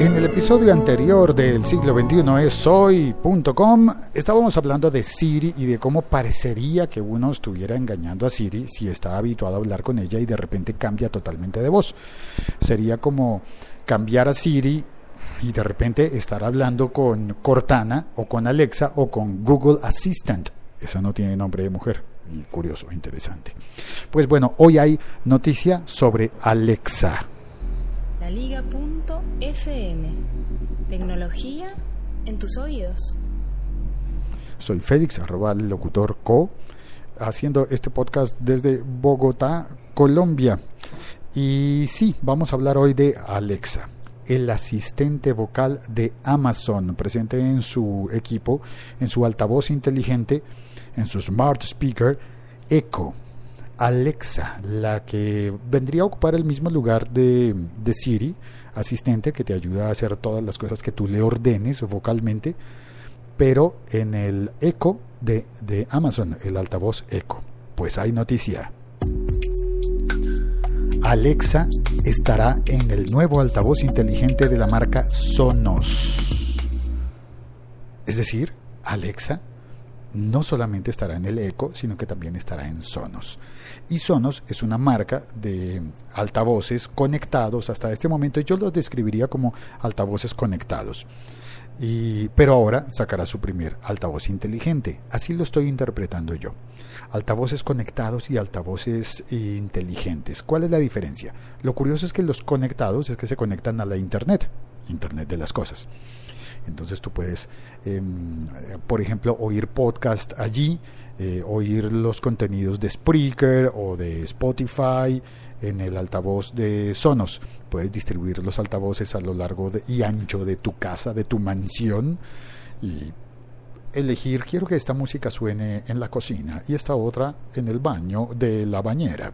En el episodio anterior del siglo XXI es soy.com estábamos hablando de Siri y de cómo parecería que uno estuviera engañando a Siri si está habituado a hablar con ella y de repente cambia totalmente de voz. Sería como cambiar a Siri y de repente estar hablando con Cortana o con Alexa o con Google Assistant. Esa no tiene nombre de mujer. Curioso, interesante. Pues bueno, hoy hay noticia sobre Alexa. Liga.fm. Tecnología en tus oídos. Soy Félix, arroba locutor co, haciendo este podcast desde Bogotá, Colombia. Y sí, vamos a hablar hoy de Alexa, el asistente vocal de Amazon, presente en su equipo, en su altavoz inteligente, en su smart speaker, Echo. Alexa, la que vendría a ocupar el mismo lugar de, de, Siri, asistente que te ayuda a hacer todas las cosas que tú le ordenes vocalmente, pero en el Echo de, de Amazon, el altavoz Echo. Pues hay noticia. Alexa estará en el nuevo altavoz inteligente de la marca Sonos. Es decir, Alexa no solamente estará en el Echo, sino que también estará en Sonos. Y Sonos es una marca de altavoces conectados. Hasta este momento yo los describiría como altavoces conectados. Y, pero ahora sacará su primer altavoz inteligente. Así lo estoy interpretando yo. Altavoces conectados y altavoces inteligentes. ¿Cuál es la diferencia? Lo curioso es que los conectados es que se conectan a la Internet, Internet de las cosas. Entonces tú puedes, eh, por ejemplo, oír podcast allí, eh, oír los contenidos de Spreaker o de Spotify en el altavoz de Sonos. Puedes distribuir los altavoces a lo largo de, y ancho de tu casa, de tu mansión y elegir, quiero que esta música suene en la cocina y esta otra en el baño de la bañera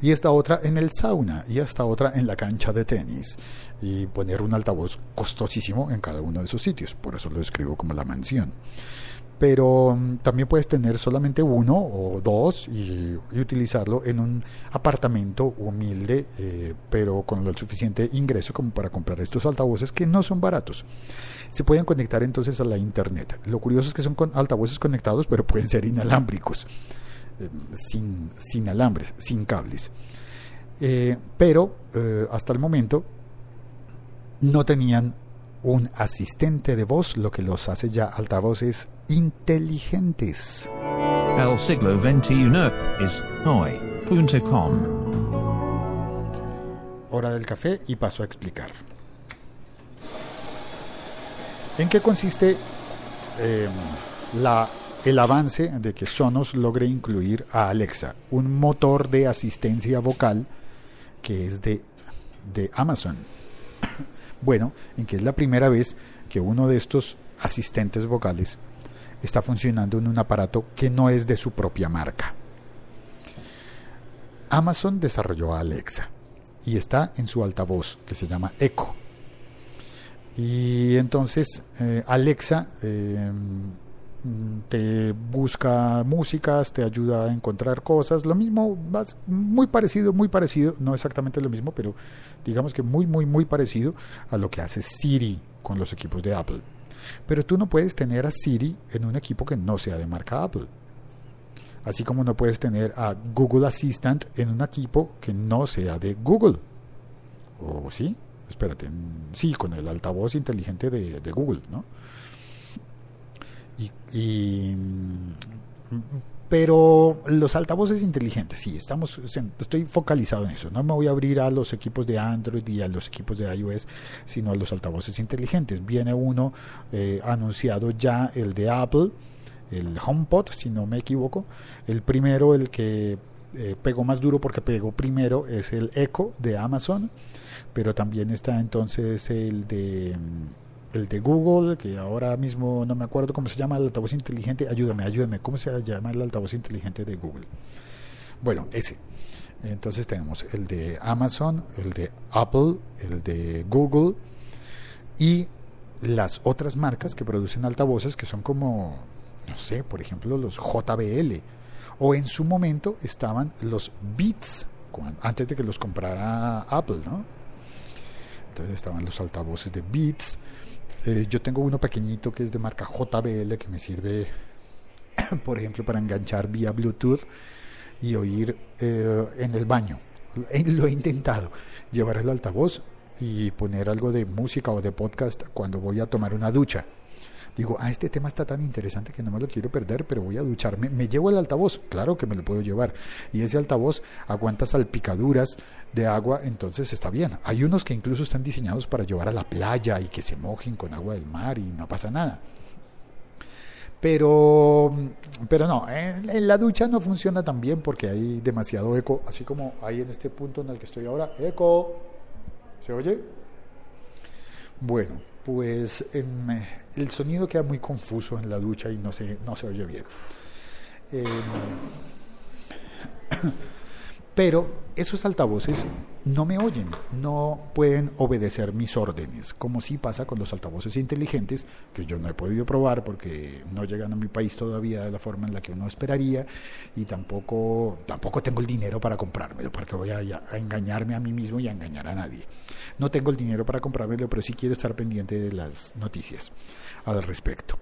y esta otra en el sauna y esta otra en la cancha de tenis y poner un altavoz costosísimo en cada uno de esos sitios, por eso lo escribo como la mansión. Pero um, también puedes tener solamente uno o dos y, utilizarlo en un apartamento humilde, eh, pero con el suficiente ingreso como para comprar estos altavoces que no son baratos. Se pueden conectar entonces a la internet. Lo curioso es que son altavoces conectados, pero pueden ser inalámbricos sin, sin, alambres, sin cables. Eh, pero eh, hasta el momento no tenían un asistente de voz, lo que los hace ya altavoces inteligentes. El siglo XXI es hoy.com. Hora del café y paso a explicar. ¿En qué consiste eh, la el avance de que Sonos logre incluir a Alexa, un motor de asistencia vocal que es de, de Amazon. Bueno, en que es la primera vez que uno de estos asistentes vocales está funcionando en un aparato que no es de su propia marca. Amazon desarrolló a Alexa y está en su altavoz que se llama Echo. Y entonces eh, Alexa eh, te busca músicas, te ayuda a encontrar cosas, lo mismo, muy parecido, muy parecido, no exactamente lo mismo, pero digamos que muy, muy, muy parecido a lo que hace Siri con los equipos de Apple. Pero tú no puedes tener a Siri en un equipo que no sea de marca Apple. Así como no puedes tener a Google Assistant en un equipo que no sea de Google. ¿O sí? Espérate, sí, con el altavoz inteligente de, de Google, ¿no? Y, pero los altavoces inteligentes, sí, estamos, estoy focalizado en eso. No me voy a abrir a los equipos de Android y a los equipos de iOS, sino a los altavoces inteligentes. Viene uno eh, anunciado ya, el de Apple, el HomePod, si no me equivoco. El primero, el que eh, pegó más duro porque pegó primero, es el Echo de Amazon, pero también está entonces el de el de Google, que ahora mismo no me acuerdo cómo se llama el altavoz inteligente. Ayúdame, ayúdame, ¿cómo se llama el altavoz inteligente de Google? Bueno, ese. Entonces tenemos el de Amazon, el de Apple, el de Google y las otras marcas que producen altavoces que son como, no sé, por ejemplo, los JBL. O en su momento estaban los Beats, antes de que los comprara Apple, ¿no? Entonces estaban los altavoces de Beats. Eh, yo tengo uno pequeñito que es de marca JBL que me sirve, por ejemplo, para enganchar vía Bluetooth y oír eh, en el baño. Lo he intentado, llevar el altavoz y poner algo de música o de podcast cuando voy a tomar una ducha. Digo, ah, este tema está tan interesante que no me lo quiero perder, pero voy a ducharme. ¿Me llevo el altavoz? Claro que me lo puedo llevar. Y ese altavoz aguanta salpicaduras de agua, entonces está bien. Hay unos que incluso están diseñados para llevar a la playa y que se mojen con agua del mar y no pasa nada. Pero, pero no, en, en, la ducha no funciona tan bien porque hay demasiado eco, así como hay en este punto en el que estoy ahora, eco. ¿Se oye? Bueno, pues en, el sonido queda muy confuso en la ducha y no se, no se oye bien. Eh, pero esos altavoces no me oyen, no pueden obedecer mis órdenes, como si pasa con los altavoces inteligentes, que yo no he podido probar porque no llegan a mi país todavía de la forma en la que uno esperaría y tampoco, tampoco tengo el dinero para comprármelo, porque voy a, a engañarme a mí mismo y a engañar a nadie. No tengo el dinero para comprármelo, pero sí quiero estar pendiente de las noticias al respecto.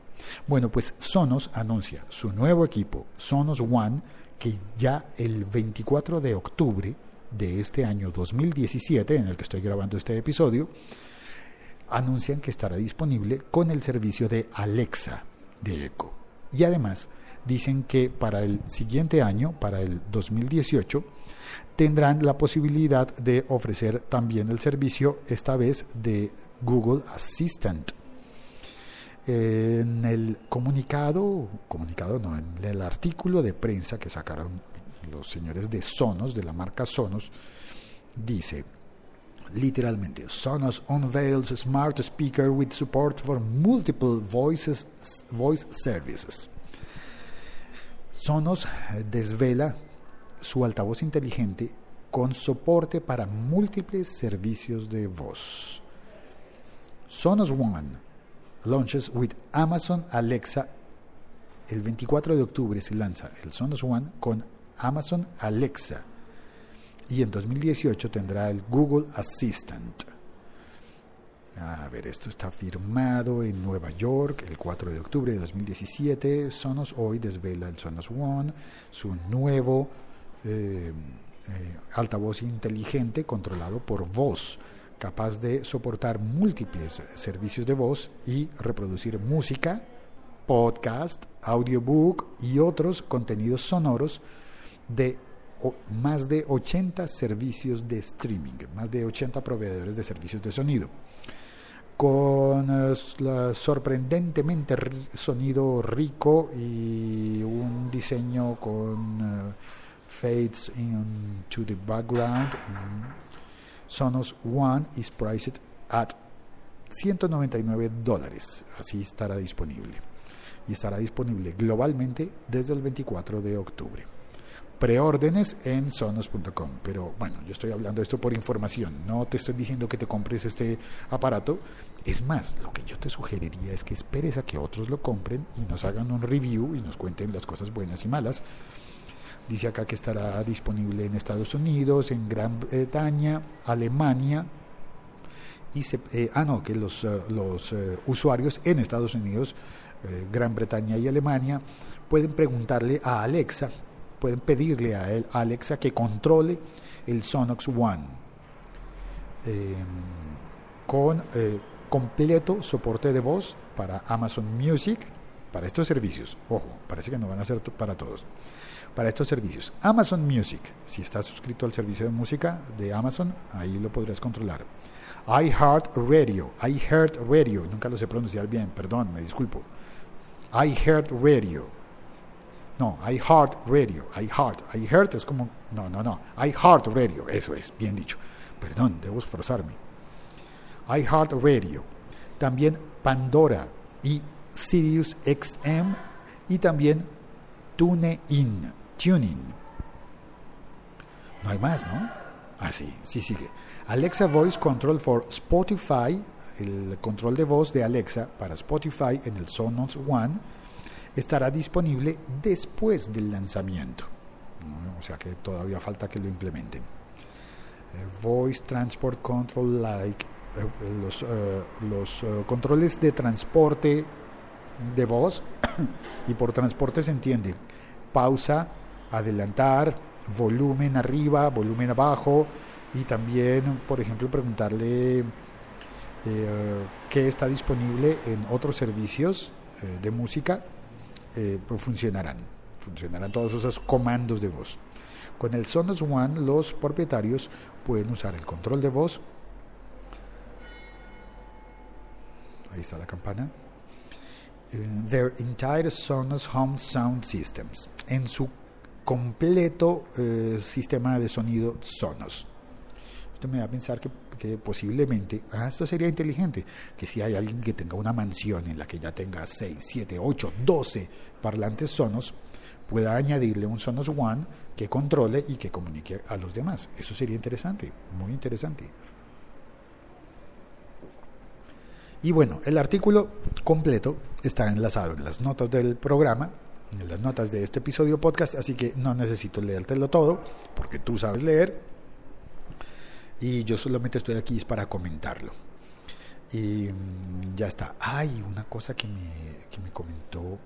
Bueno, pues Sonos anuncia su nuevo equipo, Sonos One, que ya el 24 de octubre de este año 2017, en el que estoy grabando este episodio, anuncian que estará disponible con el servicio de Alexa de Echo. Y además dicen que para el siguiente año, para el 2018, tendrán la posibilidad de ofrecer también el servicio, esta vez de Google Assistant. En el comunicado, comunicado no, en el artículo de prensa que sacaron los señores de Sonos, de la marca Sonos, dice literalmente, Sonos unveils smart speaker with support for multiple voices, voice services. Sonos desvela su altavoz inteligente con soporte para múltiples servicios de voz. Sonos One launches with Amazon Alexa. El 24 de octubre se lanza el Sonos One con Amazon Alexa y en 2018 tendrá el Google Assistant. A ver, esto está firmado en Nueva York el 4 de octubre de 2017. Sonos hoy desvela el Sonos One, su nuevo eh, eh, altavoz inteligente controlado por voz capaz de soportar múltiples servicios de voz y reproducir música, podcast, audiobook y otros contenidos sonoros de más de 80 servicios de streaming, más de 80 proveedores de servicios de sonido. Con eh, sorprendentemente sonido rico y un diseño con uh, fades into the background. Sonos One is priced at 199 dólares. Así estará disponible. Y estará disponible globalmente desde el 24 de octubre. Preórdenes en sonos.com. Pero bueno, yo estoy hablando esto por información. No te estoy diciendo que te compres este aparato. Es más, lo que yo te sugeriría es que esperes a que otros lo compren y nos hagan un review y nos cuenten las cosas buenas y malas Dice acá que estará disponible en Estados Unidos, en Gran Bretaña, Alemania. Y eh, ah, no, que los, eh, eh, usuarios en Estados Unidos, Gran Bretaña y Alemania pueden preguntarle a Alexa, pueden pedirle a, él, a Alexa que controle el Sonox One em, con completo soporte de voz para Amazon Music, para estos servicios. Ojo, parece que no van a ser para todos para estos servicios. Amazon Music, si estás suscrito al servicio de música de Amazon, ahí lo podrás controlar. iHeartRadio, iHeartRadio, nunca lo sé pronunciar bien, perdón, me disculpo. iHeartRadio. No, iHeartRadio, iHeart, iHeart es como, no, no, no, iHeartRadio, eso es, bien dicho. Perdón, debo esforzarme. iHeartRadio. También Pandora y Sirius XM y también TuneIn. Tuning. No hay más, ¿no? Ah, sí, sí sigue. Alexa Voice Control for Spotify, el control de voz de Alexa para Spotify en el Sonos One, estará disponible después del lanzamiento. O sea que todavía falta que lo implementen. Eh, voice Transport Control like los, los controles de transporte de voz, y por transporte se entiende pausa, adelantar, volumen arriba, volumen abajo, y también, por ejemplo, preguntarle eh, qué está disponible en otros servicios eh, de música, eh, pues funcionarán. Funcionarán todos esos comandos de voz. Con el Sonos One, los propietarios pueden usar el control de voz. Ahí está la campana. Their entire Sonos Home Sound Systems. En su completo sistema de sonido Sonos. Esto me da a pensar que, posiblemente, ah, esto sería inteligente, que si hay alguien que tenga una mansión en la que ya tenga 6, 7, 8, 12 parlantes Sonos, pueda añadirle un Sonos One que controle y que comunique a los demás. Eso sería interesante, muy interesante. Y bueno, el artículo completo está enlazado en las notas del programa, en las notas de este episodio podcast, así que no necesito leértelo todo, porque tú sabes leer y yo solamente estoy aquí para comentarlo. Y mm, ya está. Hay una cosa que me, que me comentó,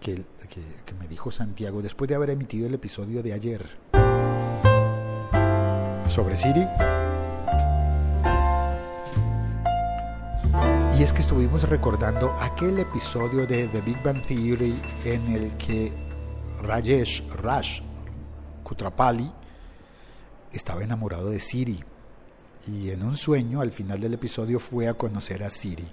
que, que, que me dijo Santiago después de haber emitido el episodio de ayer sobre Siri. Y es que estuvimos recordando aquel episodio de The Big Bang Theory en el que Rajesh Rash Kutrapali estaba enamorado de Siri. Y en un sueño al final del episodio fue a conocer a Siri.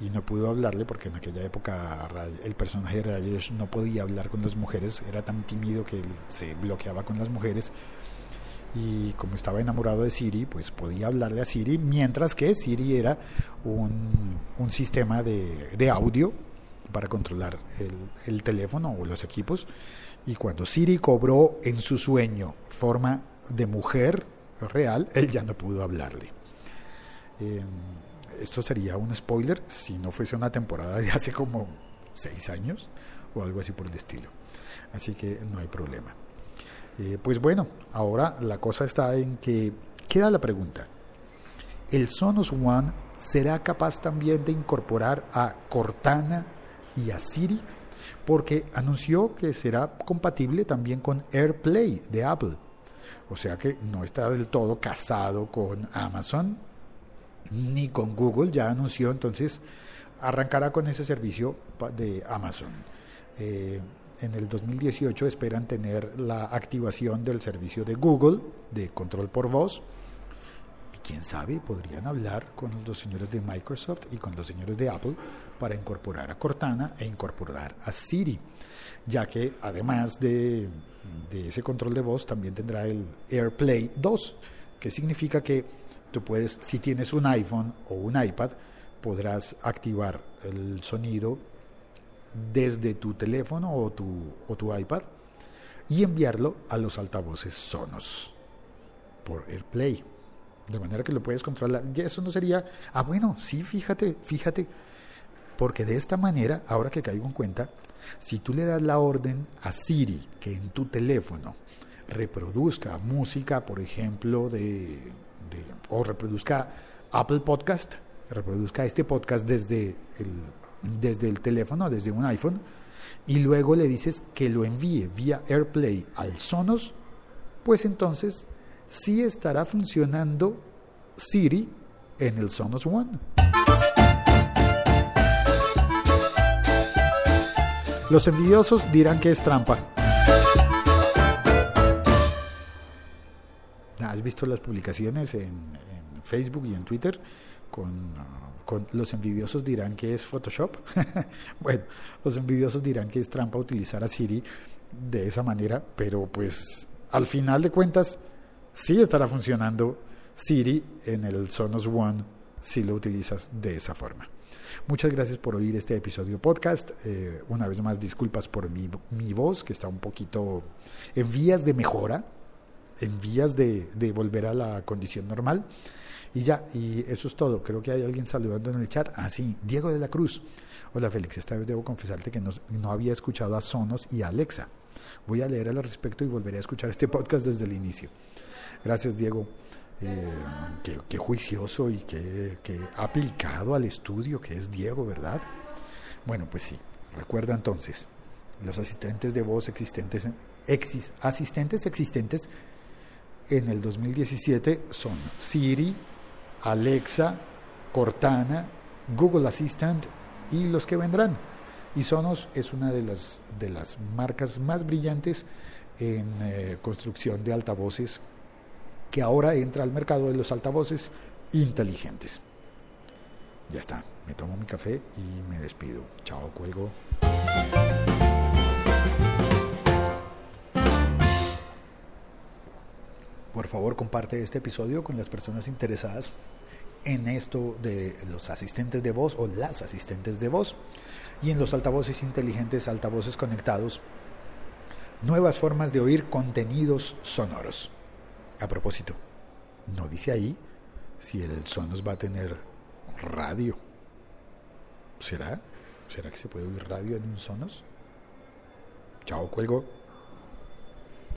Y no pudo hablarle porque en aquella época el personaje de Rajesh no podía hablar con las mujeres, era tan tímido que se bloqueaba con las mujeres y como estaba enamorado de Siri, pues podía hablarle a Siri, mientras que Siri era un, un sistema de, de, audio para controlar el, el teléfono o los equipos y cuando Siri cobró en su sueño forma de mujer, real, él ya no pudo hablarle. Em, esto sería un spoiler si no fuese una temporada de hace como seis años o algo así por el estilo. Así que no hay problema. Eh, pues bueno, ahora la cosa está en que queda la pregunta. ¿El Sonos One será capaz también de incorporar a Cortana y a Siri? Porque anunció que será compatible también con AirPlay de Apple. O sea que no está del todo casado con Amazon ni con Google. Ya anunció entonces arrancará con ese servicio de Amazon. Eh, en el 2018 esperan tener la activación del servicio de Google de control por voz. Y quién sabe, podrían hablar con los señores de Microsoft y con los señores de Apple para incorporar a Cortana e incorporar a Siri, ya que además de de ese control de voz también tendrá el AirPlay 2, que significa que tú puedes, si tienes un iPhone o un iPad, podrás activar el sonido desde tu teléfono o tu, o tu iPad y enviarlo a los altavoces Sonos por AirPlay. De manera que lo puedes controlar. Y eso no sería. Ah, bueno, sí, fíjate, fíjate. Porque de esta manera, ahora que caigo en cuenta, si tú le das la orden a Siri que en tu teléfono reproduzca música, por ejemplo, de, o reproduzca Apple Podcast, reproduzca este podcast desde el, desde el teléfono, desde un iPhone, y luego le dices que lo envíe vía AirPlay al Sonos, pues entonces sí estará funcionando Siri en el Sonos One. Los envidiosos dirán que es trampa. ¿Has visto las publicaciones en, Facebook y en Twitter con, con, los envidiosos dirán que es Photoshop? bueno, los envidiosos dirán que es trampa utilizar a Siri de esa manera, pero pues al final de cuentas sí estará funcionando Siri en el Sonos One si lo utilizas de esa forma. Muchas gracias por oír este episodio podcast. Eh, una vez más, disculpas por mi, mi, voz, que está un poquito en vías de mejora, en vías de, volver a la condición normal. Y ya, y eso es todo. Creo que hay alguien saludando en el chat. Ah, sí, Diego de la Cruz. Hola Félix, esta vez debo confesarte que no, no había escuchado a Sonos y a Alexa. Voy a leer al respecto y volveré a escuchar este podcast desde el inicio. Gracias Diego. Eh, qué, juicioso y qué, qué aplicado al estudio que es Diego, ¿verdad? Bueno, pues sí, recuerda entonces, los asistentes de voz existentes, asistentes existentes en el 2017 son Siri, Alexa, Cortana, Google Assistant y los que vendrán. Y Sonos es una de las, de las marcas más brillantes en eh, construcción de altavoces que ahora entra al mercado de los altavoces inteligentes. Ya está, me tomo mi café y me despido. Chao, cuelgo. Por favor, comparte este episodio con las personas interesadas en esto de los asistentes de voz o las asistentes de voz y en los altavoces inteligentes, altavoces conectados, nuevas formas de oír contenidos sonoros. A propósito, no dice ahí si el Sonos va a tener radio. ¿Será? ¿Será que se puede oír radio en un Sonos? Chao, cuelgo.